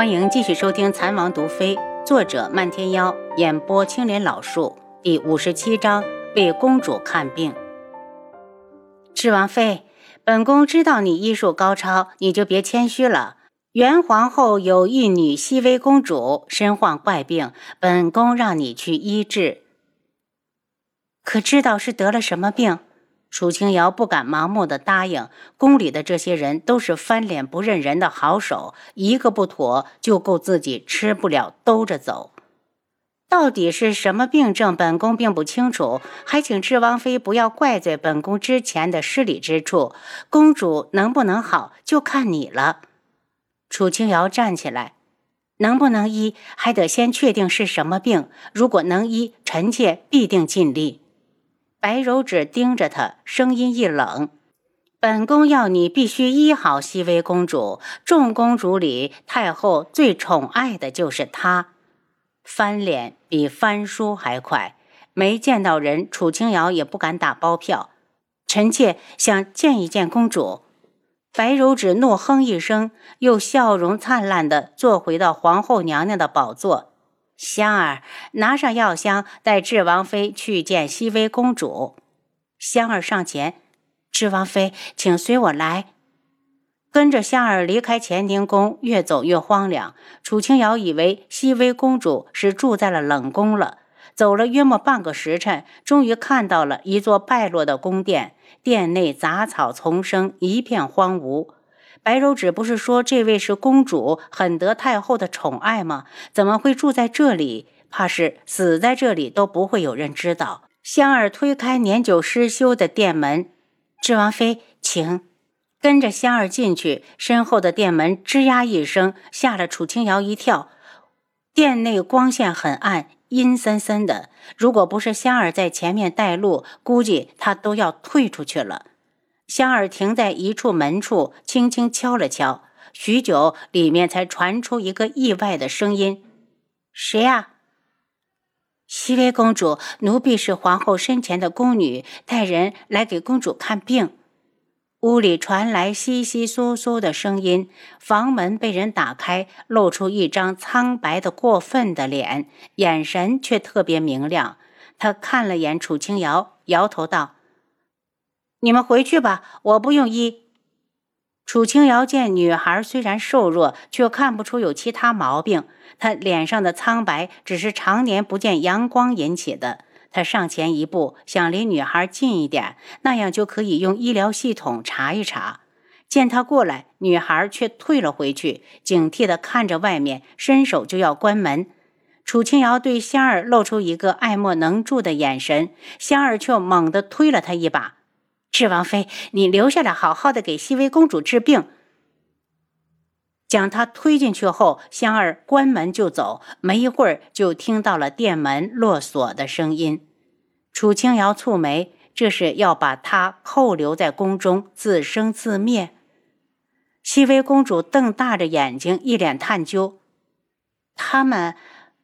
欢迎继续收听《残王毒妃》，作者漫天妖，演播青莲老树，第五十七章为公主看病。智王妃，本宫知道你医术高超，你就别谦虚了。元皇后有一女熹微公主身患怪病，本宫让你去医治。可知道是得了什么病？楚清瑶不敢盲目的答应，宫里的这些人都是翻脸不认人的好手，一个不妥就够自己吃不了兜着走。到底是什么病症，本宫并不清楚，还请智王妃不要怪罪本宫之前的失礼之处。公主能不能好，就看你了。楚清瑶站起来，能不能医，还得先确定是什么病。如果能医，臣妾必定尽力。白柔指盯着他，声音一冷：“本宫要你必须医好熹微公主。众公主里，太后最宠爱的就是她。”翻脸比翻书还快，没见到人，楚清瑶也不敢打包票。臣妾想见一见公主。白柔指怒哼一声，又笑容灿烂地坐回到皇后娘娘的宝座。香儿，拿上药箱，带智王妃去见熹微公主。香儿上前，智王妃，请随我来。跟着香儿离开乾宁宫，越走越荒凉。楚清瑶以为熹微公主是住在了冷宫了。走了约莫半个时辰，终于看到了一座败落的宫殿，殿内杂草丛生，一片荒芜。白柔指不是说这位是公主，很得太后的宠爱吗？怎么会住在这里？怕是死在这里都不会有人知道。香儿推开年久失修的殿门，智王妃，请跟着香儿进去。身后的殿门吱呀一声，吓了楚清瑶一跳。殿内光线很暗，阴森森的。如果不是香儿在前面带路，估计她都要退出去了。香儿停在一处门处，轻轻敲了敲，许久，里面才传出一个意外的声音：“谁呀？”“熹微公主，奴婢是皇后身前的宫女，带人来给公主看病。”屋里传来窸窸窣窣的声音，房门被人打开，露出一张苍白的过分的脸，眼神却特别明亮。他看了眼楚清瑶，摇头道。你们回去吧，我不用医。楚清瑶见女孩虽然瘦弱，却看不出有其他毛病。她脸上的苍白只是常年不见阳光引起的。她上前一步，想离女孩近一点，那样就可以用医疗系统查一查。见他过来，女孩却退了回去，警惕地看着外面，伸手就要关门。楚清瑶对香儿露出一个爱莫能助的眼神，香儿却猛地推了她一把。智王妃，你留下来，好好的给熹微公主治病。将她推进去后，香儿关门就走，没一会儿就听到了殿门落锁的声音。楚清瑶蹙眉，这是要把她扣留在宫中，自生自灭。熹微公主瞪大着眼睛，一脸探究：“他们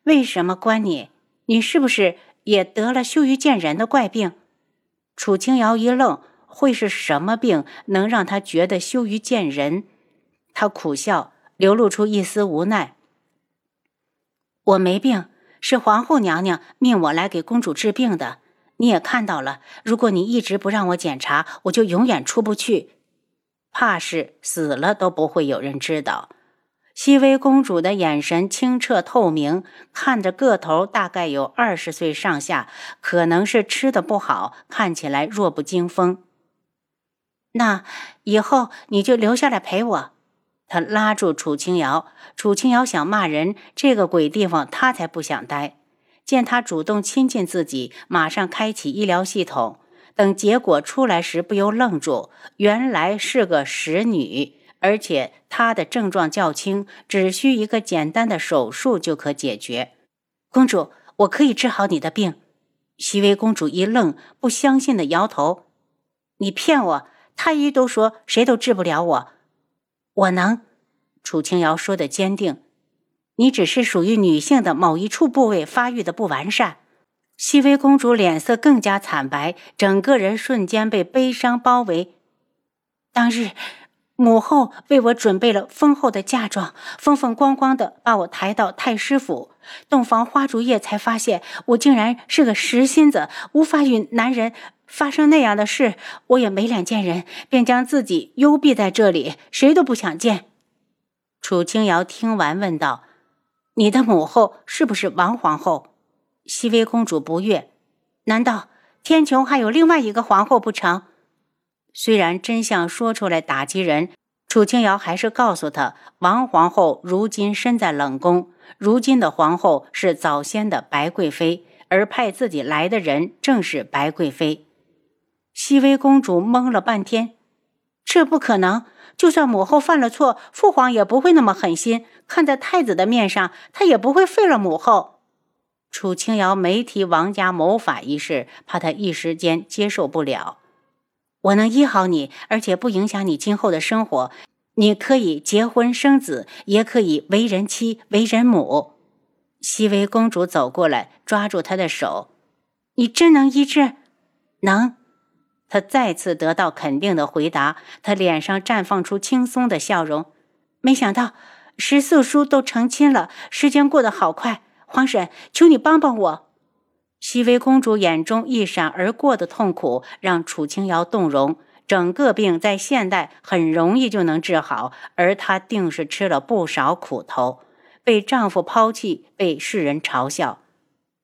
为什么关你？你是不是也得了羞于见人的怪病？”楚清瑶一愣。会是什么病能让他觉得羞于见人？他苦笑，流露出一丝无奈。我没病，是皇后娘娘命我来给公主治病的。你也看到了，如果你一直不让我检查，我就永远出不去。怕是死了都不会有人知道。熹微公主的眼神清澈透明，看着个头大概有二十岁上下，可能是吃的不好，看起来弱不禁风。那以后你就留下来陪我。他拉住楚清瑶，楚清瑶想骂人，这个鬼地方他才不想待。见他主动亲近自己，马上开启医疗系统。等结果出来时，不由愣住，原来是个使女，而且她的症状较轻，只需一个简单的手术就可解决。公主，我可以治好你的病。熹微公主一愣，不相信的摇头：“你骗我！”太医都说谁都治不了我，我能。楚清瑶说的坚定。你只是属于女性的某一处部位发育的不完善。熹微公主脸色更加惨白，整个人瞬间被悲伤包围。当日母后为我准备了丰厚的嫁妆，风风光光的把我抬到太师府，洞房花烛夜才发现我竟然是个实心子，无法与男人发生那样的事。我也没脸见人，便将自己幽闭在这里，谁都不想见。楚清瑶听完问道：“你的母后是不是王皇后？”熹微公主不悦：“难道天穹还有另外一个皇后不成？”虽然真相说出来打击人，楚清瑶还是告诉他，王皇后如今身在冷宫，如今的皇后是早先的白贵妃，而派自己来的人正是白贵妃。熹微公主懵了半天，这不可能！就算母后犯了错，父皇也不会那么狠心，看在太子的面上，他也不会废了母后。楚清瑶没提王家谋反一事，怕他一时间接受不了。我能医好你，而且不影响你今后的生活。你可以结婚生子，也可以为人妻、为人母。熹微公主走过来，抓住他的手：“你真能医治？能。”他再次得到肯定的回答，他脸上绽放出轻松的笑容。没想到十四叔都成亲了，时间过得好快。皇婶，求你帮帮我。熹微公主眼中一闪而过的痛苦让楚清瑶动容。整个病在现代很容易就能治好，而她定是吃了不少苦头，被丈夫抛弃，被世人嘲笑。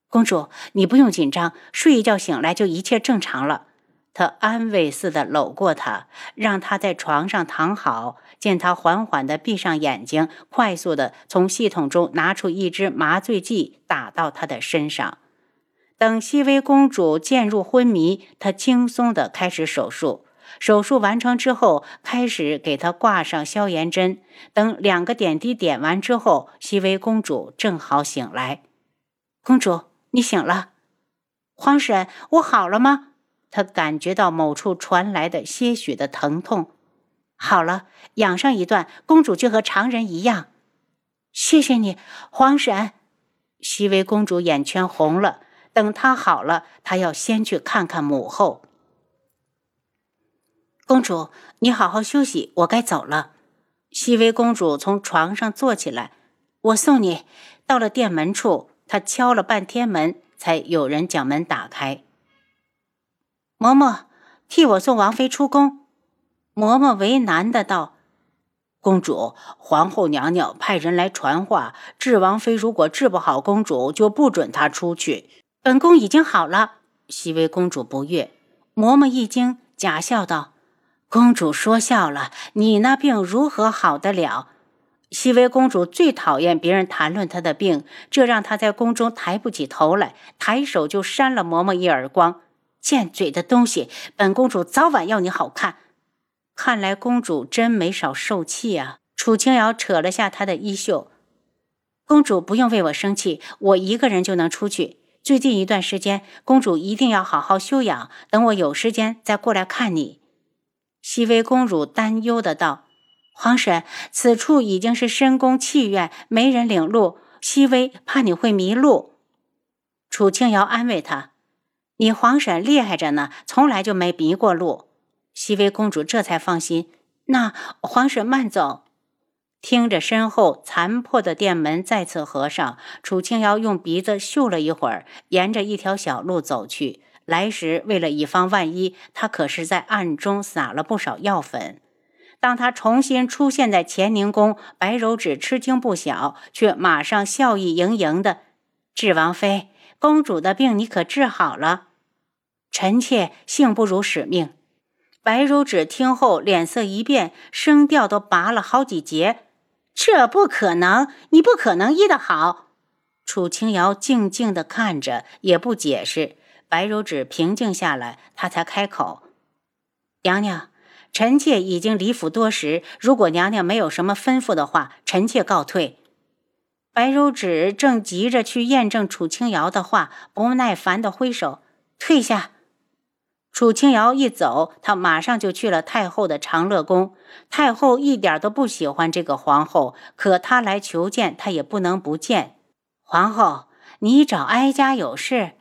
公主，你不用紧张，睡一觉醒来就一切正常了。他安慰似的搂过她，让她在床上躺好。见她缓缓地闭上眼睛，快速地从系统中拿出一支麻醉剂，打到她的身上。等熹微公主渐入昏迷，他轻松地开始手术。手术完成之后，开始给她挂上消炎针。等两个点滴点完之后，熹微公主正好醒来。公主，你醒了。皇婶，我好了吗？她感觉到某处传来的些许的疼痛。好了，养上一段，公主就和常人一样。谢谢你，皇婶。熹微公主眼圈红了。等他好了，他要先去看看母后。公主，你好好休息，我该走了。熹微公主从床上坐起来，我送你。到了店门处，她敲了半天门，才有人将门打开。嬷嬷，替我送王妃出宫。嬷嬷为难的道：“公主，皇后娘娘派人来传话，治王妃如果治不好公主，就不准她出去。”本宫已经好了，熹微公主不悦。嬷嬷一惊，假笑道：“公主说笑了，你那病如何好得了？”熹微公主最讨厌别人谈论她的病，这让她在宫中抬不起头来，抬手就扇了嬷嬷一耳光。贱嘴的东西，本公主早晚要你好看。看来公主真没少受气啊！楚清瑶扯了下她的衣袖：“公主不用为我生气，我一个人就能出去。”最近一段时间，公主一定要好好休养。等我有时间再过来看你。”熹微公主担忧的道，“皇婶，此处已经是深宫憩院，没人领路，熹微怕你会迷路。”楚清瑶安慰她：“你皇婶厉害着呢，从来就没迷过路。”熹微公主这才放心。那皇婶慢走。听着身后残破的店门再次合上，楚清瑶用鼻子嗅了一会儿，沿着一条小路走去。来时为了以防万一，他可是在暗中撒了不少药粉。当他重新出现在乾宁宫，白柔指吃惊不小，却马上笑意盈盈的：“智王妃，公主的病你可治好了？”臣妾幸不辱使命。白柔指听后脸色一变，声调都拔了好几节。这不可能，你不可能医得好。楚清瑶静静地看着，也不解释。白如指平静下来，她才开口：“娘娘，臣妾已经离府多时，如果娘娘没有什么吩咐的话，臣妾告退。”白如指正急着去验证楚清瑶的话，不耐烦地挥手：“退下。”楚清瑶一走，他马上就去了太后的长乐宫。太后一点都不喜欢这个皇后，可她来求见，她也不能不见。皇后，你找哀家有事？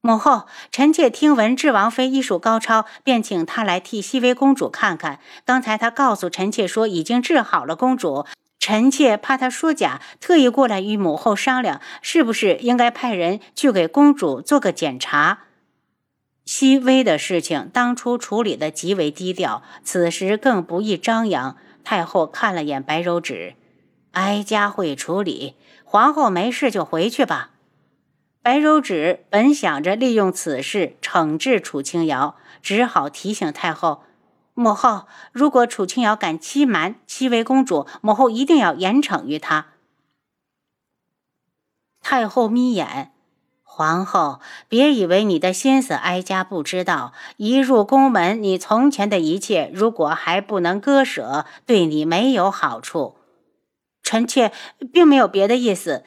母后，臣妾听闻智王妃医术高超，便请她来替熹微公主看看。刚才她告诉臣妾说已经治好了公主，臣妾怕她说假，特意过来与母后商量，是不是应该派人去给公主做个检查。熹微的事情当初处理的极为低调，此时更不易张扬。太后看了眼白柔纸，哀家会处理。皇后没事就回去吧。白柔指本想着利用此事惩治楚清瑶，只好提醒太后：“母后，如果楚清瑶敢欺瞒熹微公主，母后一定要严惩于他。”太后眯眼：“皇后，别以为你的心思哀家不知道。一入宫门，你从前的一切，如果还不能割舍，对你没有好处。臣妾并没有别的意思。”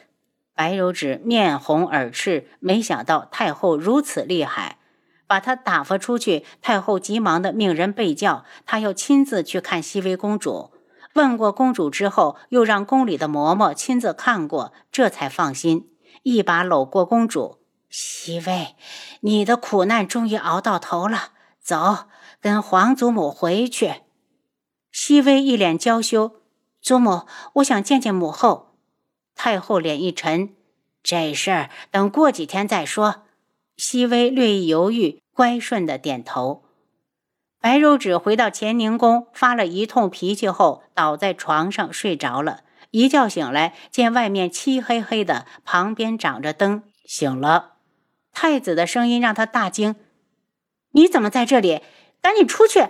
白柔指面红耳赤，没想到太后如此厉害，把她打发出去。太后急忙的命人备轿，她要亲自去看熹微公主。问过公主之后，又让宫里的嬷嬷亲自看过，这才放心，一把搂过公主。熹微，你的苦难终于熬到头了，走，跟皇祖母回去。熹微一脸娇羞，祖母，我想见见母后。太后脸一沉，这事儿等过几天再说。熹微略一犹豫，乖顺的点头。白柔指回到乾宁宫，发了一通脾气后，倒在床上睡着了。一觉醒来，见外面漆黑黑的，旁边长着灯。醒了，太子的声音让他大惊：“你怎么在这里？赶紧出去！”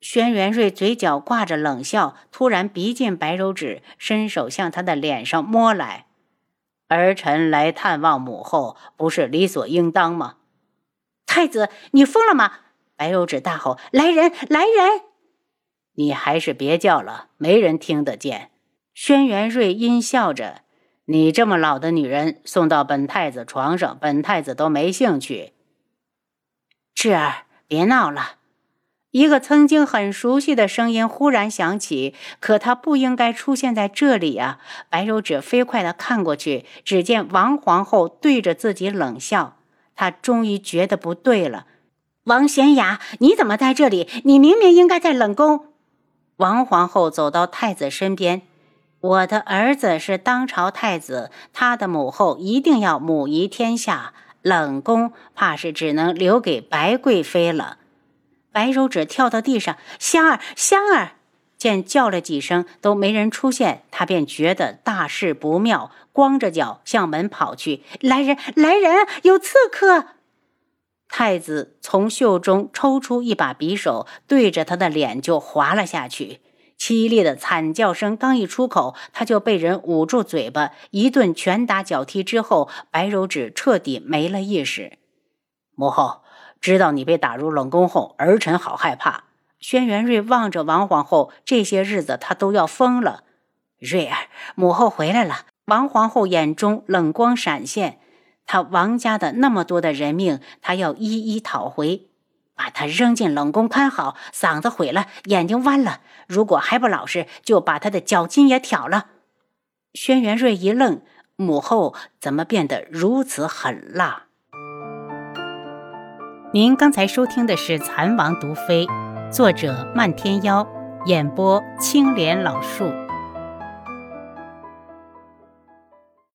轩辕睿嘴角挂着冷笑，突然逼近白柔指，伸手向他的脸上摸来。儿臣来探望母后，不是理所应当吗？太子，你疯了吗？白柔指大吼：“来人，来人！”你还是别叫了，没人听得见。轩辕睿阴笑着：“你这么老的女人，送到本太子床上，本太子都没兴趣。”智儿，别闹了。一个曾经很熟悉的声音忽然响起，可他不应该出现在这里呀！白柔指飞快地看过去，只见王皇后对着自己冷笑。她终于觉得不对了：“王玄雅，你怎么在这里？你明明应该在冷宫。”王皇后走到太子身边：“我的儿子是当朝太子，他的母后一定要母仪天下，冷宫怕是只能留给白贵妃了。”白柔指跳到地上，香儿，香儿！见叫了几声都没人出现，他便觉得大事不妙，光着脚向门跑去。来人，来人，有刺客！太子从袖中抽出一把匕首，对着他的脸就划了下去。凄厉的惨叫声刚一出口，他就被人捂住嘴巴，一顿拳打脚踢之后，白柔指彻底没了意识。母后。知道你被打入冷宫后，儿臣好害怕。轩辕睿望着王皇后，这些日子他都要疯了。瑞儿，母后回来了。王皇后眼中冷光闪现，他王家的那么多的人命，他要一一讨回。把他扔进冷宫看好，嗓子毁了，眼睛弯了。如果还不老实，就把他的脚筋也挑了。轩辕睿一愣，母后怎么变得如此狠辣？您刚才收听的是《蚕王毒妃》，作者漫天妖，演播青莲老树。